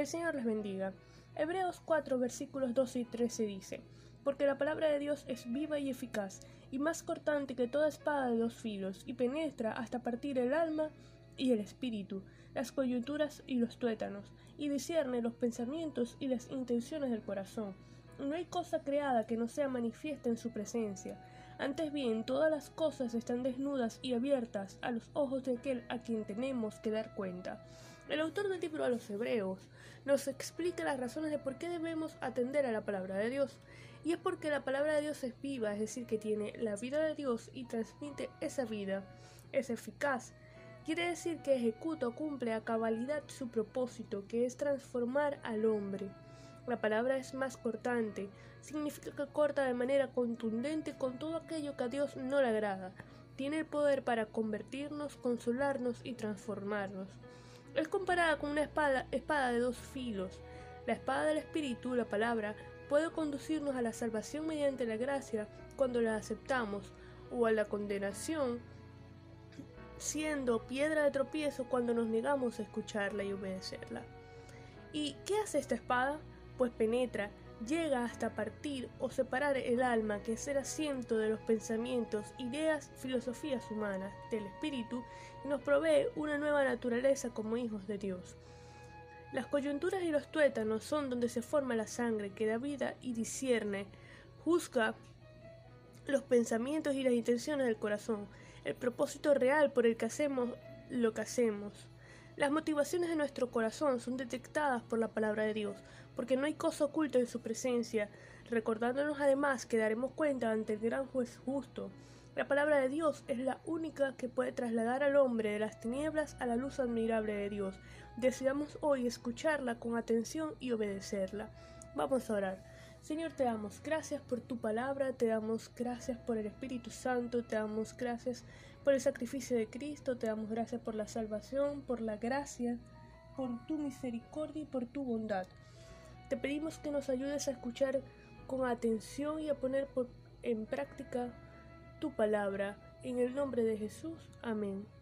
El Señor les bendiga. Hebreos 4 versículos 12 y 13 dice, Porque la palabra de Dios es viva y eficaz, y más cortante que toda espada de dos filos, y penetra hasta partir el alma y el espíritu, las coyunturas y los tuétanos, y discierne los pensamientos y las intenciones del corazón. No hay cosa creada que no sea manifiesta en su presencia. Antes bien, todas las cosas están desnudas y abiertas a los ojos de aquel a quien tenemos que dar cuenta. El autor del libro a los Hebreos nos explica las razones de por qué debemos atender a la palabra de Dios. Y es porque la palabra de Dios es viva, es decir, que tiene la vida de Dios y transmite esa vida. Es eficaz, Quiere decir que ejecuta o cumple a cabalidad su propósito, que es transformar al hombre. La palabra es más cortante, significa que corta de manera contundente con todo aquello que a Dios no le agrada. Tiene el poder para convertirnos, consolarnos y transformarnos. Es comparada con una espada, espada de dos filos. La espada del Espíritu, la palabra, puede conducirnos a la salvación mediante la gracia cuando la aceptamos, o a la condenación siendo piedra de tropiezo cuando nos negamos a escucharla y obedecerla. ¿Y qué hace esta espada? Pues penetra, llega hasta partir o separar el alma, que es el asiento de los pensamientos, ideas, filosofías humanas, del espíritu, y nos provee una nueva naturaleza como hijos de Dios. Las coyunturas y los tuétanos son donde se forma la sangre que da vida y discierne, juzga los pensamientos y las intenciones del corazón, el propósito real por el que hacemos lo que hacemos. Las motivaciones de nuestro corazón son detectadas por la palabra de Dios, porque no hay cosa oculta en su presencia, recordándonos además que daremos cuenta ante el gran juez justo. La palabra de Dios es la única que puede trasladar al hombre de las tinieblas a la luz admirable de Dios. Deseamos hoy escucharla con atención y obedecerla. Vamos a orar. Señor, te damos gracias por tu palabra, te damos gracias por el Espíritu Santo, te damos gracias por el sacrificio de Cristo, te damos gracias por la salvación, por la gracia, por tu misericordia y por tu bondad. Te pedimos que nos ayudes a escuchar con atención y a poner en práctica tu palabra. En el nombre de Jesús. Amén.